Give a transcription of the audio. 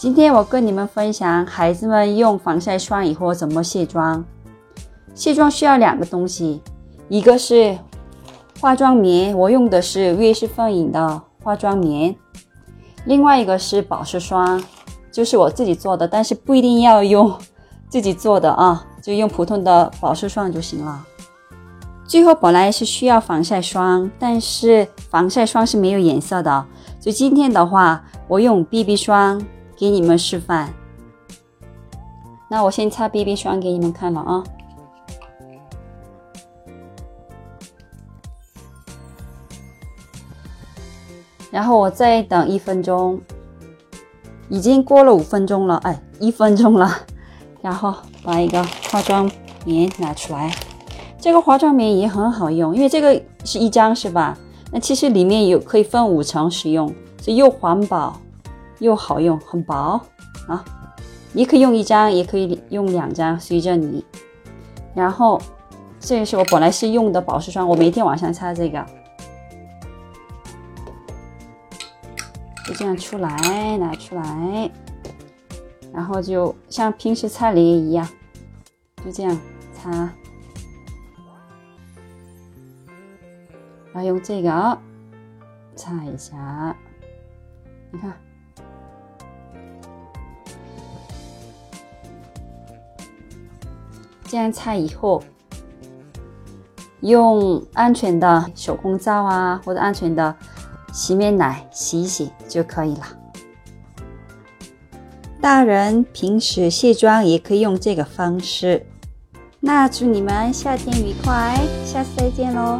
今天我跟你们分享孩子们用防晒霜以后怎么卸妆。卸妆需要两个东西，一个是化妆棉，我用的是悦诗风吟的化妆棉；另外一个是保湿霜，就是我自己做的，但是不一定要用自己做的啊，就用普通的保湿霜就行了。最后本来是需要防晒霜，但是防晒霜是没有颜色的，所以今天的话，我用 BB 霜给你们示范。那我先擦 BB 霜给你们看了啊，然后我再等一分钟，已经过了五分钟了，哎，一分钟了，然后把一个化妆棉拿出来。这个化妆棉也很好用，因为这个是一张是吧？那其实里面有可以分五层使用，所以又环保又好用，很薄啊。你可以用一张，也可以用两张，随着你。然后这个是我本来是用的保湿霜，我每天晚上擦这个，就这样出来拿出来，然后就像平时擦脸一样，就这样擦。然后用这个擦一下，你看，这样擦以后，用安全的手工皂啊，或者安全的洗面奶洗一洗就可以了。大人平时卸妆也可以用这个方式。那祝你们夏天愉快，下次再见喽！